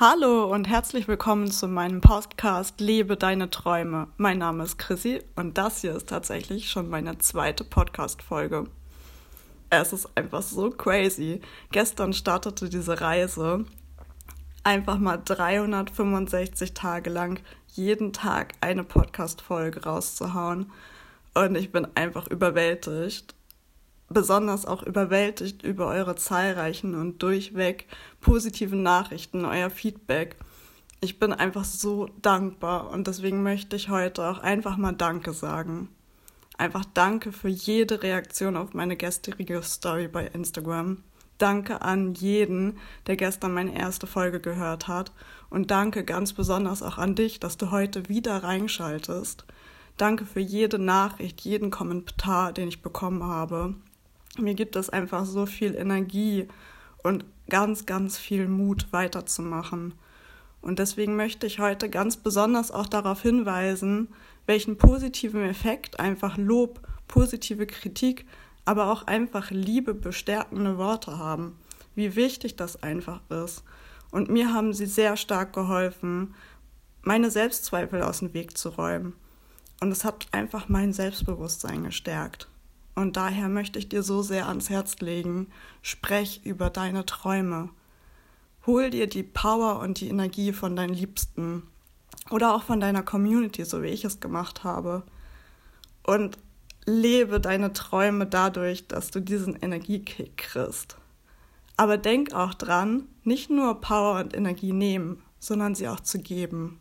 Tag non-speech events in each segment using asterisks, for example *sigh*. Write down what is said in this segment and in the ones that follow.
Hallo und herzlich willkommen zu meinem Podcast Lebe deine Träume. Mein Name ist Chrissy und das hier ist tatsächlich schon meine zweite Podcast-Folge. Es ist einfach so crazy. Gestern startete diese Reise, einfach mal 365 Tage lang jeden Tag eine Podcast-Folge rauszuhauen. Und ich bin einfach überwältigt besonders auch überwältigt über eure zahlreichen und durchweg positiven Nachrichten, euer Feedback. Ich bin einfach so dankbar und deswegen möchte ich heute auch einfach mal Danke sagen. Einfach Danke für jede Reaktion auf meine gestrige Story bei Instagram. Danke an jeden, der gestern meine erste Folge gehört hat. Und danke ganz besonders auch an dich, dass du heute wieder reinschaltest. Danke für jede Nachricht, jeden Kommentar, den ich bekommen habe mir gibt es einfach so viel Energie und ganz, ganz viel Mut weiterzumachen. Und deswegen möchte ich heute ganz besonders auch darauf hinweisen, welchen positiven Effekt einfach Lob, positive Kritik, aber auch einfach Liebe bestärkende Worte haben. Wie wichtig das einfach ist. Und mir haben sie sehr stark geholfen, meine Selbstzweifel aus dem Weg zu räumen. Und es hat einfach mein Selbstbewusstsein gestärkt. Und daher möchte ich dir so sehr ans Herz legen, sprech über deine Träume. Hol dir die Power und die Energie von deinen Liebsten oder auch von deiner Community, so wie ich es gemacht habe. Und lebe deine Träume dadurch, dass du diesen Energiekick kriegst. Aber denk auch dran, nicht nur Power und Energie nehmen, sondern sie auch zu geben.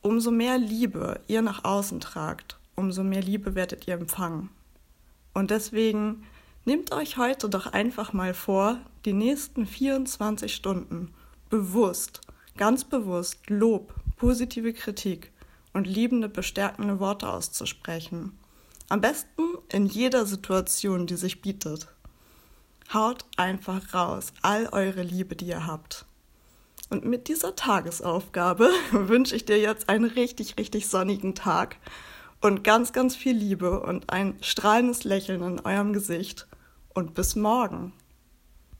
Umso mehr Liebe ihr nach außen tragt, umso mehr Liebe werdet ihr empfangen. Und deswegen nehmt euch heute doch einfach mal vor, die nächsten 24 Stunden bewusst, ganz bewusst Lob, positive Kritik und liebende, bestärkende Worte auszusprechen. Am besten in jeder Situation, die sich bietet. Haut einfach raus all eure Liebe, die ihr habt. Und mit dieser Tagesaufgabe *laughs* wünsche ich dir jetzt einen richtig, richtig sonnigen Tag und ganz, ganz viel Liebe und ein strahlendes Lächeln in eurem Gesicht. Und bis morgen.